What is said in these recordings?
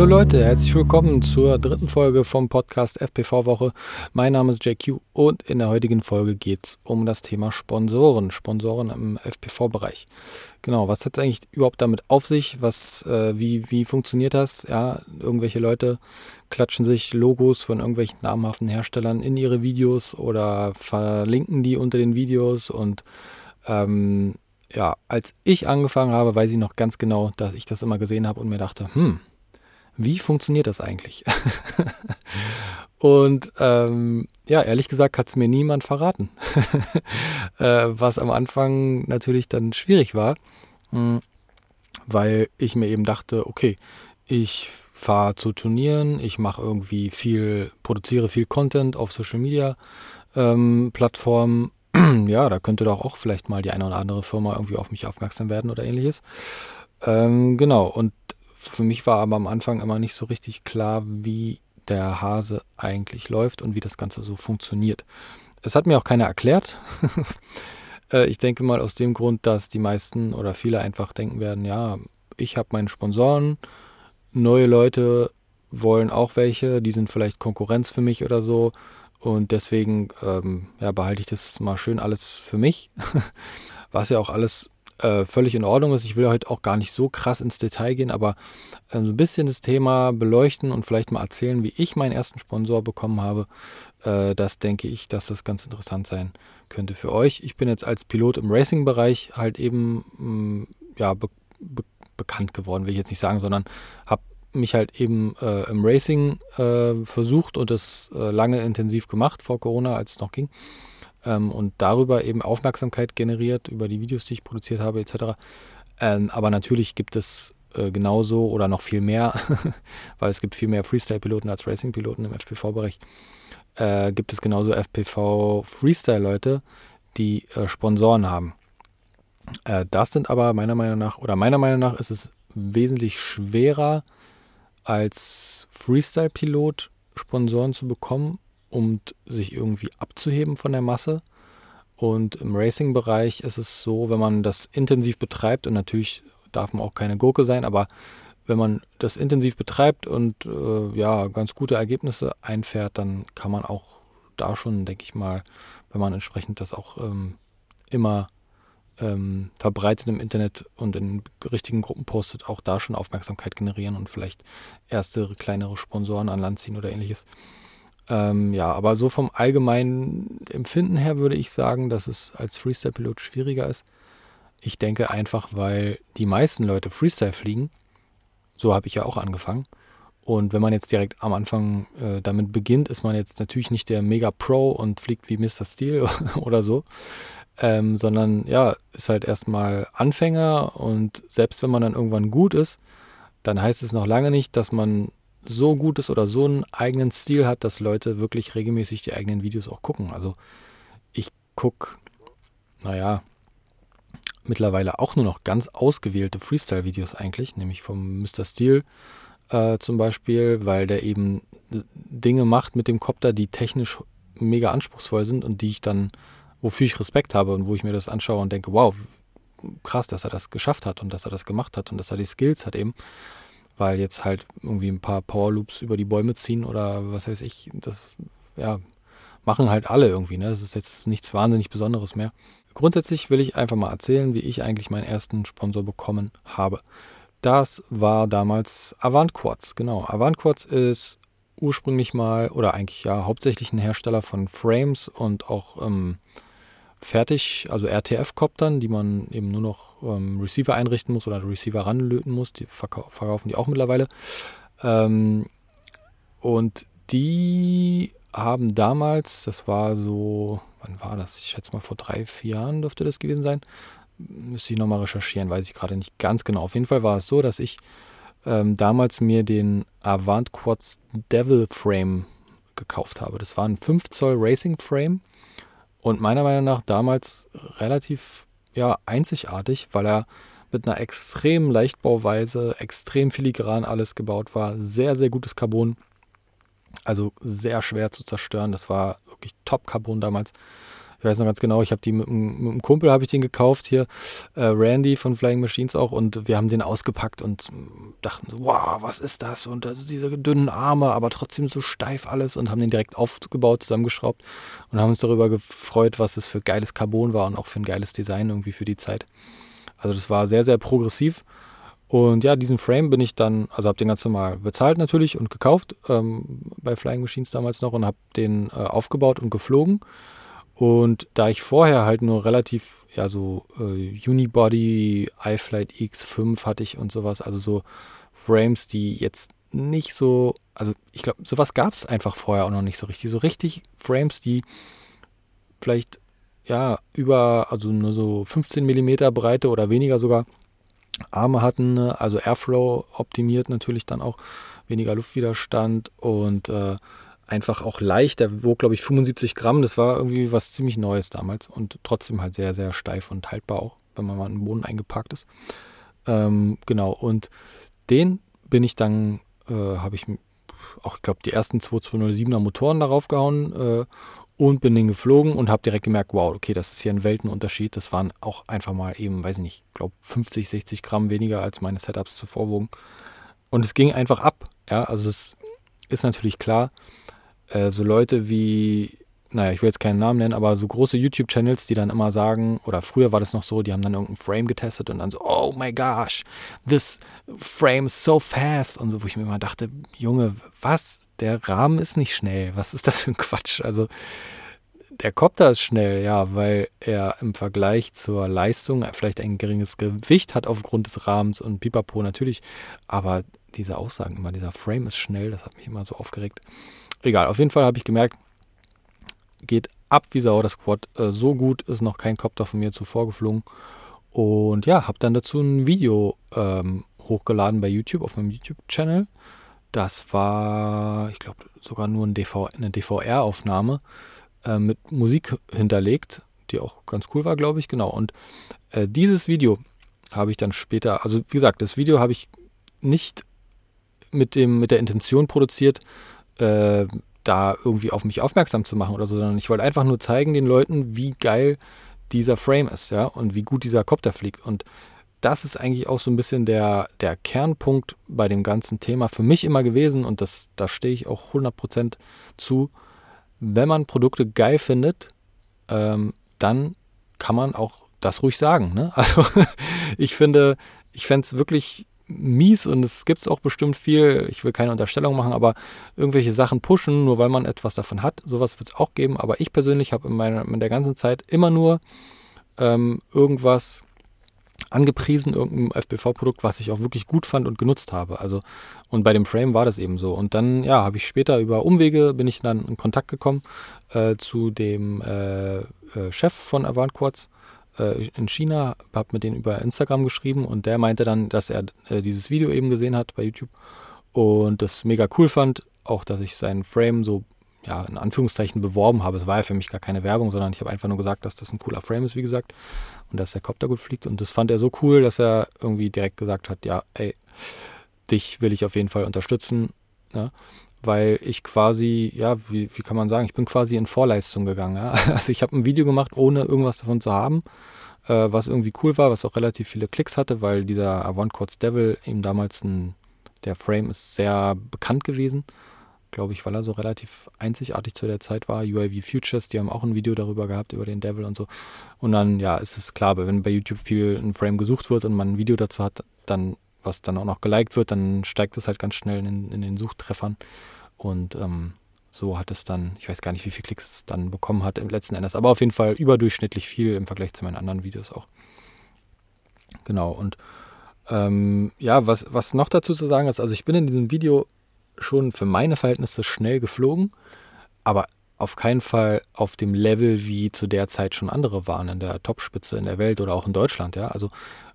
Hallo Leute, herzlich willkommen zur dritten Folge vom Podcast FPV Woche. Mein Name ist JQ und in der heutigen Folge geht es um das Thema Sponsoren, Sponsoren im FPV-Bereich. Genau, was hat es eigentlich überhaupt damit auf sich? Was, äh, wie, wie funktioniert das? Ja, irgendwelche Leute klatschen sich Logos von irgendwelchen namhaften Herstellern in ihre Videos oder verlinken die unter den Videos und ähm, ja, als ich angefangen habe, weiß ich noch ganz genau, dass ich das immer gesehen habe und mir dachte, hm, wie funktioniert das eigentlich? und ähm, ja, ehrlich gesagt hat es mir niemand verraten, äh, was am Anfang natürlich dann schwierig war, mh, hm, weil ich mir eben dachte, okay, ich fahre zu Turnieren, ich mache irgendwie viel, produziere viel Content auf Social Media ähm, Plattformen. ja, da könnte doch auch vielleicht mal die eine oder andere Firma irgendwie auf mich aufmerksam werden oder ähnliches. Ähm, genau, und für mich war aber am Anfang immer nicht so richtig klar, wie der Hase eigentlich läuft und wie das Ganze so funktioniert. Es hat mir auch keiner erklärt. Äh, ich denke mal aus dem Grund, dass die meisten oder viele einfach denken werden, ja, ich habe meine Sponsoren, neue Leute wollen auch welche, die sind vielleicht Konkurrenz für mich oder so. Und deswegen ähm, ja, behalte ich das mal schön alles für mich. Was ja auch alles äh, völlig in Ordnung ist. Ich will heute auch gar nicht so krass ins Detail gehen, aber äh, so ein bisschen das Thema beleuchten und vielleicht mal erzählen, wie ich meinen ersten Sponsor bekommen habe. Äh, das denke ich, dass das ganz interessant sein könnte für euch. Ich bin jetzt als Pilot im Racing-Bereich halt eben mh, mm, ja, be be bekannt geworden, will ich jetzt nicht sagen, sondern habe mich halt eben äh, im Racing äh, versucht und das äh, lange intensiv gemacht vor Corona, als es noch ging ähm, und darüber eben Aufmerksamkeit generiert, über die Videos, die ich produziert habe, etc. Ähm, aber natürlich gibt es äh, genauso oder noch viel mehr, weil es gibt viel mehr Freestyle-Piloten als Racing-Piloten im FPV-Bereich, äh, gibt es genauso FPV-Freestyle-Leute, die äh, Sponsoren haben. Äh, das sind aber meiner Meinung nach, oder meiner Meinung nach ist es wesentlich schwerer, als Freestyle-Pilot Sponsoren zu bekommen, um sich irgendwie abzuheben von der Masse. Und im Racing-Bereich ist es so, wenn man das intensiv betreibt, und natürlich darf man auch keine Gurke sein, aber wenn man das intensiv betreibt und äh, ja, ganz gute Ergebnisse einfährt, dann kann man auch da schon, denke ich mal, wenn man entsprechend das auch ähm, immer ähm, verbreitet im Internet und in richtigen Gruppen postet, auch da schon Aufmerksamkeit generieren und vielleicht erste kleinere Sponsoren an Land ziehen oder ähnliches. Ähm, ja, aber so vom allgemeinen Empfinden her würde ich sagen, dass es als Freestyle-Pilot schwieriger ist. Ich denke einfach, weil die meisten Leute Freestyle fliegen. So habe ich ja auch angefangen. Und wenn man jetzt direkt am Anfang äh, damit beginnt, ist man jetzt natürlich nicht der Mega Pro und fliegt wie Mr. Steel oder so, ähm, sondern ja, ist halt erstmal Anfänger und selbst wenn man dann irgendwann gut ist, dann heißt es noch lange nicht, dass man so gut ist oder so einen eigenen Stil hat, dass Leute wirklich regelmäßig die eigenen Videos auch gucken. Also ich gucke, naja, mittlerweile auch nur noch ganz ausgewählte Freestyle-Videos eigentlich, nämlich vom Mr. Steel äh, zum Beispiel, weil der eben Dinge macht mit dem Copter, die technisch mega anspruchsvoll sind und die ich dann, wofür ich Respekt habe und wo ich mir das anschaue und denke, wow, krass, dass er das geschafft hat und dass er das gemacht hat und dass er die Skills hat eben weil jetzt halt irgendwie ein paar Power Loops über die Bäume ziehen oder was weiß ich, das ja, machen halt alle irgendwie. Ne? Das ist jetzt nichts wahnsinnig Besonderes mehr. Grundsätzlich will ich einfach mal erzählen, wie ich eigentlich meinen ersten Sponsor bekommen habe. Das war damals Avant Quartz, genau. Avant Quartz ist ursprünglich mal oder eigentlich ja hauptsächlich ein Hersteller von Frames und auch ähm, fertig, also RTF-Koptern, die man eben nur noch ähm, Receiver einrichten muss oder Receiver ranlöten muss. Die verkaufen die auch mittlerweile. Ähm, und die haben damals, das war so, wann war das? Ich schätze mal vor drei, vier Jahren dürfte das gewesen sein. Müsste ich nochmal recherchieren, weiß ich gerade nicht ganz genau. Auf jeden Fall war es so, dass ich ähm, damals mir den Avant Quads Devil Frame gekauft habe. Das war ein 5 Zoll Racing Frame und meiner Meinung nach damals relativ ja, einzigartig, weil er mit einer extremen Leichtbauweise, extrem filigran alles gebaut war, sehr, sehr gutes Carbon, also sehr schwer zu zerstören. Das war wirklich Top-Carbon damals. Ich weiß noch ganz genau, ich habe die mit, mit, einem Kumpel habe ich den gekauft hier, äh, Randy von Flying Machines auch und wir haben den ausgepackt und dachten so, wow, was ist das? Und also diese dünnen Arme, aber trotzdem so steif alles und haben den direkt aufgebaut, zusammengeschraubt und haben uns darüber gefreut, was es für geiles Carbon war und auch für ein geiles Design irgendwie für die Zeit. Also das war sehr, sehr progressiv. Und ja, diesen Frame bin ich dann, also habe den ganz normal bezahlt natürlich und gekauft ähm, bei Flying Machines damals noch und habe den äh, aufgebaut und geflogen. Und da ich vorher halt nur relativ, ja, so äh, Unibody, iFlight X5 hatte ich und sowas, also so Frames, die jetzt nicht so, also ich glaube, sowas gab es einfach vorher auch noch nicht so richtig. So richtig Frames, die vielleicht, ja, über, also nur so 15 mm Breite oder weniger sogar Arme hatten, ne? also Airflow optimiert natürlich dann auch, weniger Luftwiderstand und äh, einfach auch leicht. Der wog, glaube ich, 75 Gramm. Das war irgendwie was ziemlich Neues damals und trotzdem halt sehr, sehr steif und haltbar auch, wenn man mal in den Boden eingeparkt ist. Ähm, genau, und den bin ich dann, äh, habe ich auch, ich glaube, die ersten 2207er Motoren darauf gehauen äh, und bin den geflogen und habe direkt gemerkt, wow, okay, das ist hier ein Weltenunterschied. Das waren auch einfach mal eben, weiß ich nicht, ich glaube 50, 60 Gramm weniger als meine Setups zuvor wogen. Und es ging einfach ab. Ja, also es ist natürlich klar, äh, so Leute wie, naja, ich will jetzt keinen Namen nennen, aber so große YouTube-Channels, die dann immer sagen, oder früher war das noch so, die haben dann irgendeinen Frame getestet und dann so, oh my gosh, this frame is so fast und so, wo ich mir immer dachte, Junge, was? der Rahmen ist nicht schnell. Was ist das für ein Quatsch? Also der Copter ist schnell, ja, weil er im Vergleich zur Leistung vielleicht ein geringes Gewicht hat aufgrund des Rahmens und Pipapo natürlich. Aber diese Aussagen immer, dieser Frame ist schnell, das hat mich immer so aufgeregt. Egal, auf jeden Fall habe ich gemerkt, geht ab wie Sau das Quad. Äh, so gut ist noch kein Copter von mir zuvor geflogen. Und ja, habe dann dazu ein Video ähm, hochgeladen bei YouTube auf meinem YouTube-Channel. Das war, ich glaube, sogar nur ein DV, eine DVR-Aufnahme äh, mit Musik hinterlegt, die auch ganz cool war, glaube ich. Genau. Und äh, dieses Video habe ich dann später, also wie gesagt, das Video habe ich nicht mit, dem, mit der Intention produziert, äh, da irgendwie auf mich aufmerksam zu machen oder so, sondern ich wollte einfach nur zeigen den Leuten, wie geil dieser Frame ist, ja, und wie gut dieser Copter fliegt. Und das ist eigentlich auch so ein bisschen der, der Kernpunkt bei dem ganzen Thema für mich immer gewesen und das, da stehe ich auch 100% zu. Wenn man Produkte geil findet, ähm, dann kann man auch das ruhig sagen. Ne? Also ich finde, ich fände es wirklich mies und es gibt es auch bestimmt viel, ich will keine Unterstellung machen, aber irgendwelche Sachen pushen, nur weil man etwas davon hat, sowas wird es auch geben, aber ich persönlich habe in, in der ganzen Zeit immer nur ähm, irgendwas angepriesen, irgendein FPV-Produkt, was ich auch wirklich gut fand und genutzt habe. Also, und bei dem Frame war das eben so. Und dann, ja, habe ich später über Umwege, bin ich dann in Kontakt gekommen äh, zu dem äh, äh, Chef von Avant Quartz in China, habe mit denen über Instagram geschrieben und der meinte dann, dass er äh, dieses Video eben gesehen hat bei YouTube und das mega cool fand, auch dass ich seinen Frame so ja, in Anführungszeichen beworben habe. Es war ja für mich gar keine Werbung, sondern ich habe einfach nur gesagt, dass das ein cooler Frame ist, wie gesagt und dass der Copter gut fliegt. Und das fand er so cool, dass er irgendwie direkt gesagt hat, ja, ey, dich will ich auf jeden Fall unterstützen, ne? Weil ich quasi, ja, wie, wie kann man sagen, ich bin quasi in Vorleistung gegangen. Ja? Also ich habe ein Video gemacht, ohne irgendwas davon zu haben, äh, was irgendwie cool war, was auch relativ viele Klicks hatte, weil dieser Avant Quartz Devil eben damals ein, der Frame ist sehr bekannt gewesen glaube ich, weil er so relativ einzigartig zu der Zeit war. UAV Futures, die haben auch ein Video darüber gehabt, über den Devil und so. Und dann, ja, ist es klar, wenn bei YouTube viel ein Frame gesucht wird und man ein Video dazu hat, dann, was dann auch noch geliked wird, dann steigt es halt ganz schnell in, in den Suchtreffern. Und ähm, so hat es dann, ich weiß gar nicht, wie viele Klicks es dann bekommen hat im letzten Endes, aber auf jeden Fall überdurchschnittlich viel im Vergleich zu meinen anderen Videos auch. Genau, und ähm, ja, was, was noch dazu zu sagen ist, also ich bin in diesem Video schon für meine Verhältnisse schnell geflogen, aber auf keinen Fall auf dem Level, wie zu der Zeit schon andere waren, in der Topspitze in der Welt oder auch in Deutschland, ja. Also,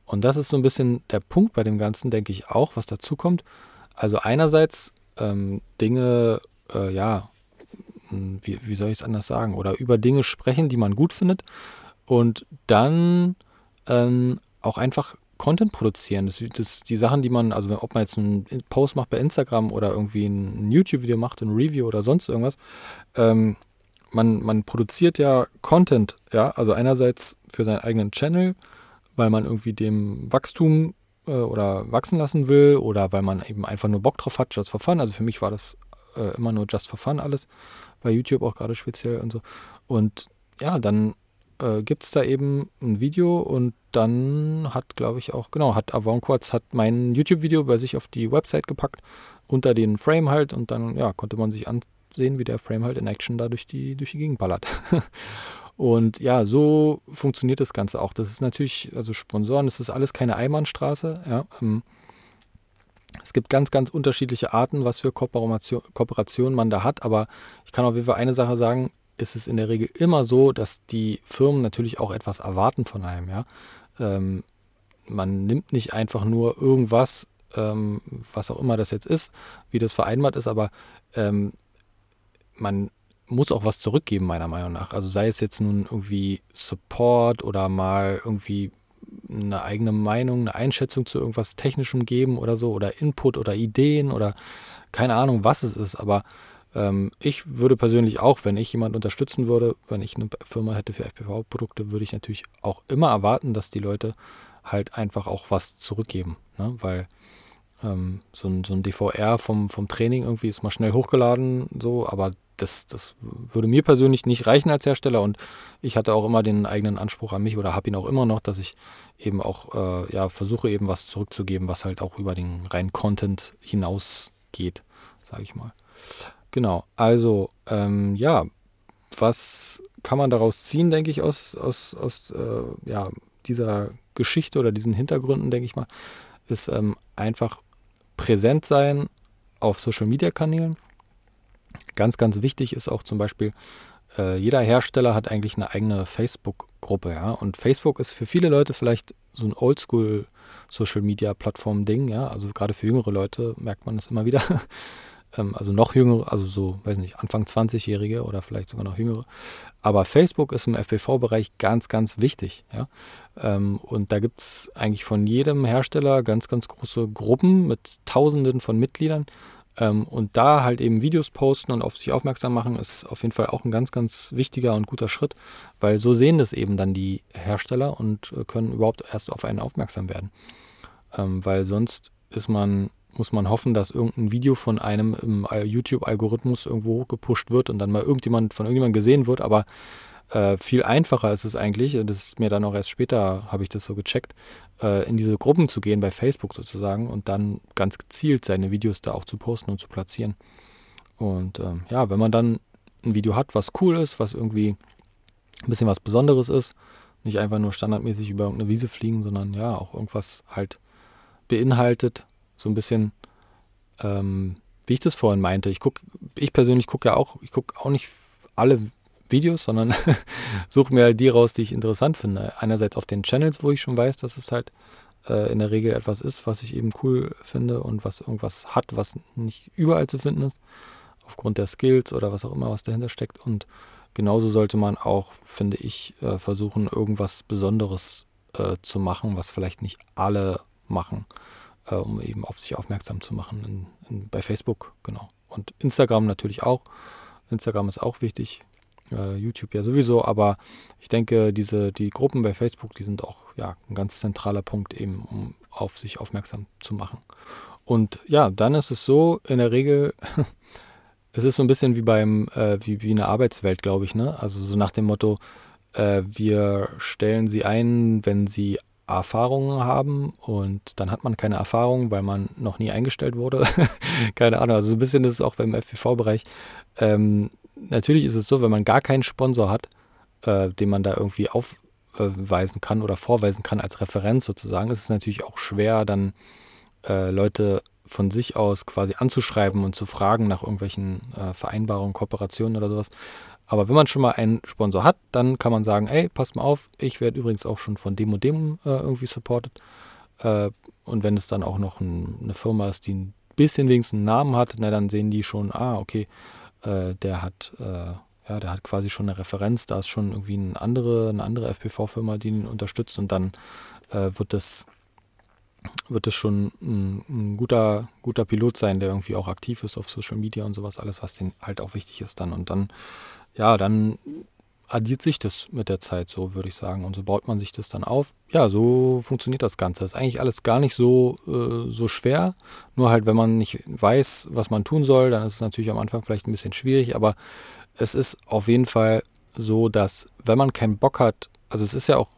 und das ist so ein bisschen der Punkt bei dem Ganzen, denke ich auch, was dazu kommt. Also einerseits ähm, Dinge, äh, ja, hm, wie, wie soll ich es anders sagen, oder über Dinge sprechen, die man gut findet und dann ähm, auch einfach Content produzieren. Das, das, die Sachen, die man, also ob man jetzt einen Post macht bei Instagram oder irgendwie ein YouTube-Video macht, ein Review oder sonst irgendwas, ähm, man, man produziert ja Content, ja, also einerseits für seinen eigenen Channel, weil man irgendwie dem Wachstum äh, oder wachsen lassen will oder weil man eben einfach nur Bock drauf hat, just for fun. Also für mich war das äh, immer nur just for fun alles, bei YouTube auch gerade speziell und so. Und ja, dann äh, gibt es da eben ein Video und dann hat, glaube ich, auch, genau, hat Avant Quartz hat mein YouTube-Video bei sich auf die Website gepackt, unter den Frame halt und dann, ja, konnte man sich ansehen, wie der Frame halt in Action da durch die, durch die Gegend ballert. und ja, so funktioniert das Ganze auch. Das ist natürlich, also Sponsoren, das ist alles keine Einbahnstraße, ja. Ähm, es gibt ganz, ganz unterschiedliche Arten, was für Kooperation, Kooperation man da hat, aber ich kann auf jeden Fall eine Sache sagen, ist es in der Regel immer so, dass die Firmen natürlich auch etwas erwarten von einem. Ja? Ähm, man nimmt nicht einfach nur irgendwas, ähm, was auch immer das jetzt ist, wie das vereinbart ist, aber ähm, man muss auch was zurückgeben, meiner Meinung nach. Also sei es jetzt nun irgendwie Support oder mal irgendwie eine eigene Meinung, eine Einschätzung zu irgendwas Technischem geben oder so oder Input oder Ideen oder keine Ahnung, was es ist, aber ähm, ich würde persönlich auch, wenn ich jemanden unterstützen würde, wenn ich eine Firma hätte für FPV-Produkte, würde ich natürlich auch immer erwarten, dass die Leute halt einfach auch was zurückgeben. Ne? Weil ähm, so, ein, so ein DVR vom, vom Training irgendwie ist mal schnell hochgeladen, so, aber das, das würde mir persönlich nicht reichen als Hersteller und ich hatte auch immer den eigenen Anspruch an mich oder habe ihn auch immer noch, dass ich eben auch äh, ja, versuche eben was zurückzugeben, was halt auch über den reinen Content hinausgeht, sage ich mal. Genau, also ähm, ja, was kann man daraus ziehen, denke ich, aus, aus, aus äh, ja, dieser Geschichte oder diesen Hintergründen, denke ich mal, ist ähm, einfach präsent sein auf Social-Media-Kanälen. Ganz, ganz wichtig ist auch zum Beispiel, äh, jeder Hersteller hat eigentlich eine eigene Facebook-Gruppe, ja. Und Facebook ist für viele Leute vielleicht so ein Oldschool Social Media Plattform Ding, ja. Also gerade für jüngere Leute merkt man das immer wieder. ähm, also noch jüngere, also so, weiß nicht, Anfang 20-Jährige oder vielleicht sogar noch jüngere. Aber Facebook ist im FPV-Bereich ganz, ganz wichtig. Ja? Ähm, und da gibt es eigentlich von jedem Hersteller ganz, ganz große Gruppen mit Tausenden von Mitgliedern. Ähm, und da halt eben Videos posten und auf sich aufmerksam machen, ist auf jeden Fall auch ein ganz, ganz wichtiger und guter Schritt, weil so sehen das eben dann die Hersteller und äh, können überhaupt erst auf einen aufmerksam werden. Ähm, weil sonst ist man muss man hoffen, dass irgendein Video von einem im YouTube-Algorithmus irgendwo hochgepusht wird und dann mal irgendjemand von irgendjemandem gesehen wird. Aber äh, viel einfacher ist es eigentlich, und das ist mir dann auch erst später, habe ich das so gecheckt, äh, in diese Gruppen zu gehen bei Facebook sozusagen und dann ganz gezielt seine Videos da auch zu posten und zu platzieren. Und ähm, ja, wenn man dann ein Video hat, was cool ist, was irgendwie ein bisschen was Besonderes ist, nicht einfach nur standardmäßig über irgendeine Wiese fliegen, sondern ja, auch irgendwas halt beinhaltet, so ein bisschen, ähm, wie ich das vorhin meinte. Ich gucke, ich persönlich gucke ja auch, ich gucke auch nicht alle Videos, sondern suche mir halt die raus, die ich interessant finde. Einerseits auf den Channels, wo ich schon weiß, dass es halt äh, in der Regel etwas ist, was ich eben cool finde und was irgendwas hat, was nicht überall zu finden ist, aufgrund der Skills oder was auch immer, was dahinter steckt. Und genauso sollte man auch, finde ich, äh, versuchen, irgendwas Besonderes äh, zu machen, was vielleicht nicht alle machen äh, um eben auf sich aufmerksam zu machen. In, in, bei Facebook, genau. Und Instagram natürlich auch. Instagram ist auch wichtig. Äh, YouTube ja sowieso, aber ich denke, diese, die Gruppen bei Facebook, die sind auch ja, ein ganz zentraler Punkt, eben um auf sich aufmerksam zu machen. Und ja, dann ist es so, in der Regel, es ist so ein bisschen wie beim, äh, wie, wie eine Arbeitswelt, glaube ich, ne? Also so nach dem Motto, äh, wir stellen sie ein, wenn sie Erfahrungen haben und dann hat man keine Erfahrung, weil man noch nie eingestellt wurde. keine Ahnung, also so ein bisschen ist es auch beim FPV-Bereich. Ähm, natürlich ist es so, wenn man gar keinen Sponsor hat, äh, den man da irgendwie aufweisen kann oder vorweisen kann als Referenz sozusagen, ist es natürlich auch schwer, dann äh, Leute von sich aus quasi anzuschreiben und zu fragen nach irgendwelchen äh, Vereinbarungen, Kooperationen oder sowas. Aber wenn man schon mal einen Sponsor hat, dann kann man sagen, ey, passt mal auf, ich werde übrigens auch schon von dem und dem äh, irgendwie supported. Äh, und wenn es dann auch noch ein, eine Firma ist, die ein bisschen wenigstens einen Namen hat, na, dann sehen die schon, ah, okay, äh, der hat, äh, ja, der hat quasi schon eine Referenz, da ist schon irgendwie eine andere, eine andere FPV-Firma, die ihn unterstützt und dann äh, wird das wird es schon ein, ein, guter, guter Pilot sein, der irgendwie auch aktiv ist auf Social Media und sowas, alles, was denen halt auch wichtig ist dann. Und dann ja, dann addiert sich das mit der Zeit, so würde ich sagen. Und so baut man sich das dann auf. Ja, so funktioniert das Ganze. Ist eigentlich alles gar nicht so, äh, so schwer. Nur halt, wenn man nicht weiß, was man tun soll, dann ist es natürlich am Anfang vielleicht ein bisschen schwierig. Aber es ist auf jeden Fall so, dass wenn man keinen Bock hat, also es ist ja auch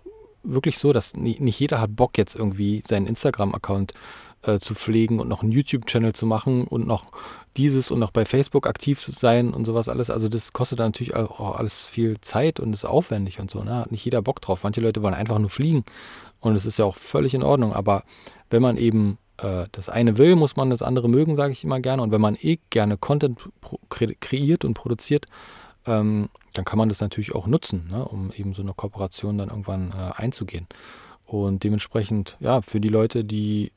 wirklich so, dass nicht jeder hat Bock jetzt irgendwie seinen Instagram-Account äh, zu pflegen und noch einen YouTube-Channel zu machen und noch dieses und noch bei Facebook aktiv zu sein und sowas alles. Also das kostet natürlich auch alles viel Zeit und ist aufwendig und so. Ne? Hat nicht jeder Bock drauf. Manche Leute wollen einfach nur fliegen und es ist ja auch völlig in Ordnung. Aber wenn man eben äh, das eine will, muss man das andere mögen, sage ich immer gerne. Und wenn man eh gerne Content kreiert und produziert, ähm, dann kann man das natürlich auch nutzen, ne? um eben so eine Kooperation dann irgendwann äh, einzugehen. Und dementsprechend, ja, für die Leute, die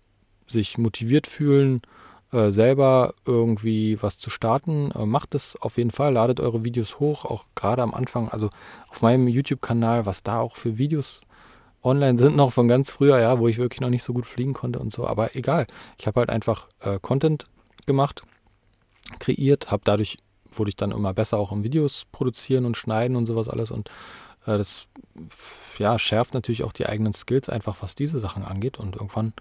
sich motiviert fühlen, äh, selber irgendwie was zu starten, äh, macht es auf jeden Fall. Ladet eure Videos hoch, auch gerade am Anfang. Also auf meinem YouTube-Kanal, was da auch für Videos online sind, noch von ganz früher, ja, wo ich wirklich noch nicht so gut fliegen konnte und so. Aber egal. Ich habe halt einfach äh, Content gemacht, kreiert, habe dadurch wurde ich dann immer besser auch im Videos produzieren und schneiden und sowas alles und äh, das ja, schärft natürlich auch die eigenen Skills einfach, was diese Sachen angeht und irgendwann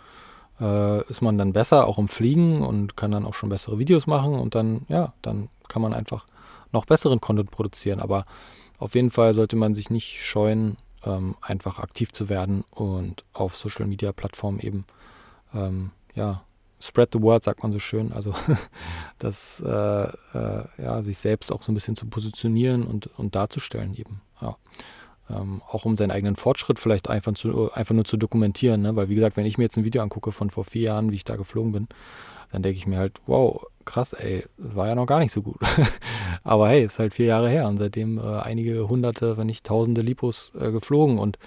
äh, ist man dann besser auch im Fliegen und kann dann auch schon bessere Videos machen und dann, ja, dann kann man einfach noch besseren Content produzieren. Aber auf jeden Fall sollte man sich nicht scheuen, ähm, einfach aktiv zu werden und auf Social Media Plattformen eben, ähm, ja, spread the word, sagt man so schön. Also, das, äh, äh, ja, sich selbst auch so ein bisschen zu positionieren und, und darzustellen eben. Ja ähm, auch um seinen eigenen Fortschritt vielleicht einfach, zu, einfach nur zu dokumentieren. Ne? Weil wie gesagt, wenn ich mir jetzt ein Video angucke von vor vier Jahren, wie ich da geflogen bin, dann denke ich mir halt, wow, krass, ey, das war ja noch gar nicht so gut. Aber hey, ist halt vier Jahre her und seitdem äh, einige hunderte, wenn nicht tausende Lipos äh, geflogen und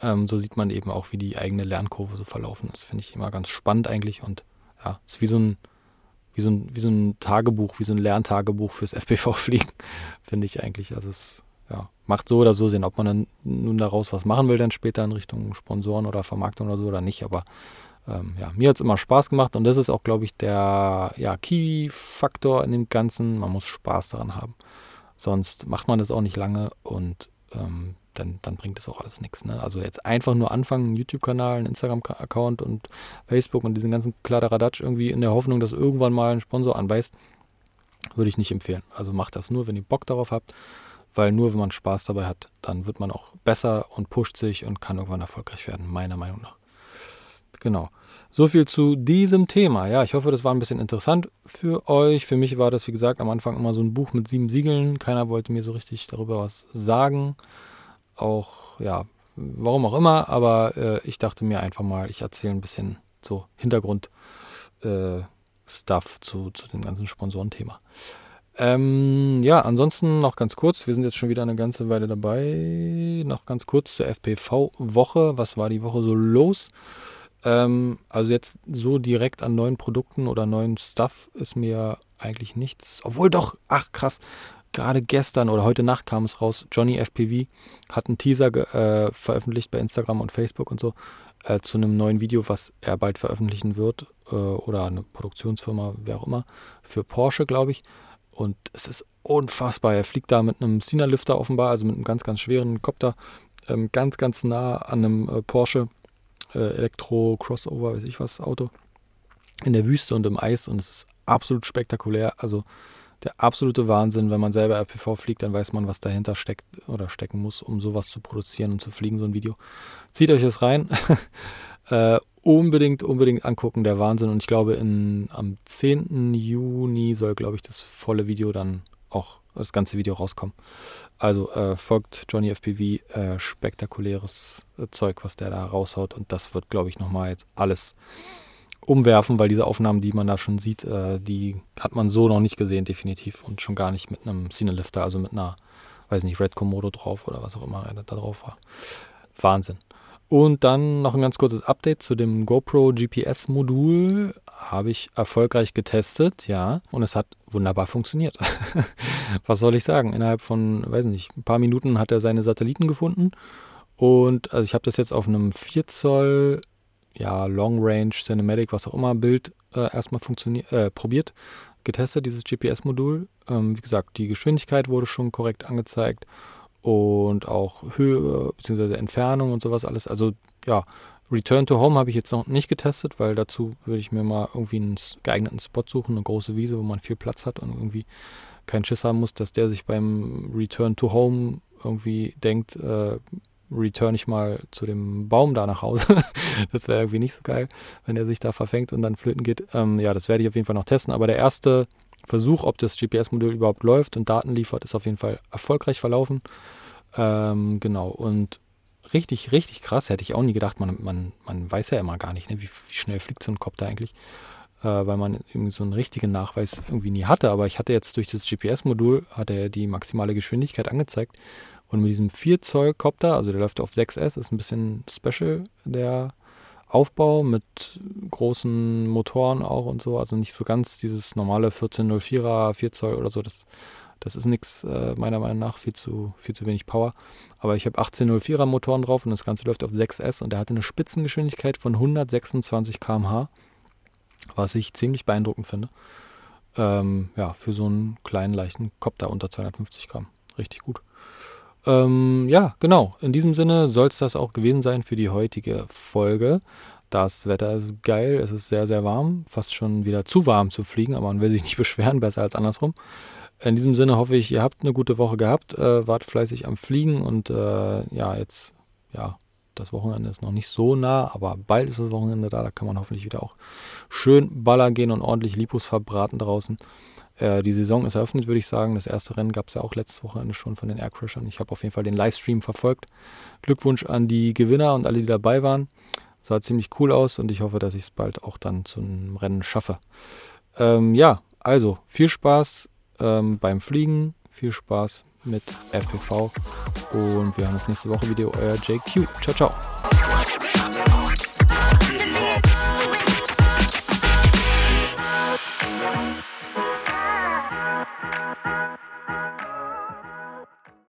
ähm, so sieht man eben auch, wie die eigene Lernkurve so verlaufen ist. Finde ich immer ganz spannend eigentlich und ja, ist wie so ein wie so ein, wie so ein Tagebuch, wie so ein Lerntagebuch fürs FPV-Fliegen, finde ich eigentlich. Also es ja, macht so oder so Sinn, ob man dann nun daraus was machen will, dann später in Richtung Sponsoren oder Vermarktung oder so oder nicht. Aber ähm, ja, mir hat es immer Spaß gemacht und das ist auch, glaube ich, der ja, Key-Faktor in dem Ganzen. Man muss Spaß daran haben. Sonst macht man das auch nicht lange und ähm, dann, dann bringt das auch alles nichts. Ne? Also jetzt einfach nur anfangen, einen YouTube-Kanal, einen Instagram-Account und Facebook und diesen ganzen Kladderadatsch irgendwie in der Hoffnung, dass irgendwann mal ein Sponsor anbeißt, würde ich nicht empfehlen. Also macht das nur, wenn ihr Bock darauf habt weil nur wenn man Spaß dabei hat, dann wird man auch besser und pusht sich und kann irgendwann erfolgreich werden, meiner Meinung nach. Genau. So viel zu diesem Thema. Ja, ich hoffe, das war ein bisschen interessant für euch. Für mich war das, wie gesagt, am Anfang immer so ein Buch mit sieben Siegeln. Keiner wollte mir so richtig darüber was sagen. Auch, ja, warum auch immer, aber äh, ich dachte mir einfach mal, ich erzähle ein bisschen so Hintergrund-Stuff äh, zu, zu dem ganzen Sponsorenthema. Ähm, ja, ansonsten noch ganz kurz, wir sind jetzt schon wieder eine ganze Weile dabei. Noch ganz kurz zur FPV-Woche. Was war die Woche so los? Ähm, also jetzt so direkt an neuen Produkten oder neuen Stuff ist mir eigentlich nichts. Obwohl doch, ach krass, gerade gestern oder heute Nacht kam es raus, Johnny FPV hat einen Teaser äh, veröffentlicht bei Instagram und Facebook und so äh, zu einem neuen Video, was er bald veröffentlichen wird äh, oder eine Produktionsfirma, wer auch immer, für Porsche, glaube ich. Und es ist unfassbar. Er fliegt da mit einem Sina-Lifter offenbar, also mit einem ganz, ganz schweren Copter, ähm, ganz, ganz nah an einem äh, Porsche äh, Elektro-Crossover, weiß ich was, Auto, in der Wüste und im Eis. Und es ist absolut spektakulär. Also der absolute Wahnsinn. Wenn man selber RPV fliegt, dann weiß man, was dahinter steckt oder stecken muss, um sowas zu produzieren und zu fliegen, so ein Video. Zieht euch das rein. unbedingt, unbedingt angucken, der Wahnsinn. Und ich glaube, in, am 10. Juni soll, glaube ich, das volle Video dann auch, das ganze Video rauskommen. Also äh, folgt Johnny FPV, äh, spektakuläres äh, Zeug, was der da raushaut. Und das wird, glaube ich, nochmal jetzt alles umwerfen, weil diese Aufnahmen, die man da schon sieht, äh, die hat man so noch nicht gesehen, definitiv. Und schon gar nicht mit einem Cinelifter, also mit einer, weiß nicht, Red Komodo drauf oder was auch immer da drauf war. Wahnsinn. Und dann noch ein ganz kurzes Update zu dem GoPro GPS-Modul. Habe ich erfolgreich getestet, ja. Und es hat wunderbar funktioniert. Was soll ich sagen? Innerhalb von, weiß nicht, ein paar Minuten hat er seine Satelliten gefunden. Und also ich habe das jetzt auf einem 4 Zoll, ja, Long Range, Cinematic, was auch immer, Bild äh, erstmal funktioniert, äh, probiert, getestet, dieses GPS-Modul. Ähm, wie gesagt, die Geschwindigkeit wurde schon korrekt angezeigt und auch Höhe bzw. Entfernung und sowas alles. Also ja, Return to Home habe ich jetzt noch nicht getestet, weil dazu würde ich mir mal irgendwie einen geeigneten Spot suchen, eine große Wiese, wo man viel Platz hat und irgendwie keinen Schiss haben muss, dass der sich beim Return to Home irgendwie denkt, äh, return ich mal zu dem Baum da nach Hause. das wäre irgendwie nicht so geil, wenn er sich da verfängt und dann flöten geht. Ähm, ja, das werde ich auf jeden Fall noch testen. Aber der erste Versuch, ob das GPS-Modul überhaupt läuft und Daten liefert, ist auf jeden Fall erfolgreich verlaufen. Ähm, genau. Und richtig, richtig krass, hätte ich auch nie gedacht. Man, man, man weiß ja immer gar nicht, ne, wie, wie schnell fliegt so ein Kopter eigentlich. Äh, weil man irgendwie so einen richtigen Nachweis irgendwie nie hatte. Aber ich hatte jetzt durch das GPS-Modul, hat er die maximale Geschwindigkeit angezeigt. Und mit diesem 4 Zoll Copter, also der läuft auf 6S, ist ein bisschen special, der Aufbau mit großen Motoren auch und so. Also nicht so ganz dieses normale 1404er 4 Zoll oder so. Das, das ist nichts, äh, meiner Meinung nach, viel zu, viel zu wenig Power. Aber ich habe 1804er Motoren drauf und das Ganze läuft auf 6S und der hatte eine Spitzengeschwindigkeit von 126 km/h, was ich ziemlich beeindruckend finde. Ähm, ja, für so einen kleinen, leichten Copter unter 250 Gramm. Richtig gut. Ähm, ja, genau. In diesem Sinne soll es das auch gewesen sein für die heutige Folge. Das Wetter ist geil, es ist sehr, sehr warm, fast schon wieder zu warm zu fliegen, aber man will sich nicht beschweren, besser als andersrum. In diesem Sinne hoffe ich, ihr habt eine gute Woche gehabt, äh, wart fleißig am Fliegen und äh, ja, jetzt, ja, das Wochenende ist noch nicht so nah, aber bald ist das Wochenende da, da kann man hoffentlich wieder auch schön ballern gehen und ordentlich Lipus verbraten draußen. Äh, die Saison ist eröffnet, würde ich sagen. Das erste Rennen gab es ja auch letztes Wochenende schon von den Aircrashern. Ich habe auf jeden Fall den Livestream verfolgt. Glückwunsch an die Gewinner und alle, die dabei waren. Sah ziemlich cool aus und ich hoffe, dass ich es bald auch dann zum Rennen schaffe. Ähm, ja, also viel Spaß ähm, beim Fliegen, viel Spaß mit FPV und wir hören uns nächste Woche wieder. Euer JQ. Ciao, ciao.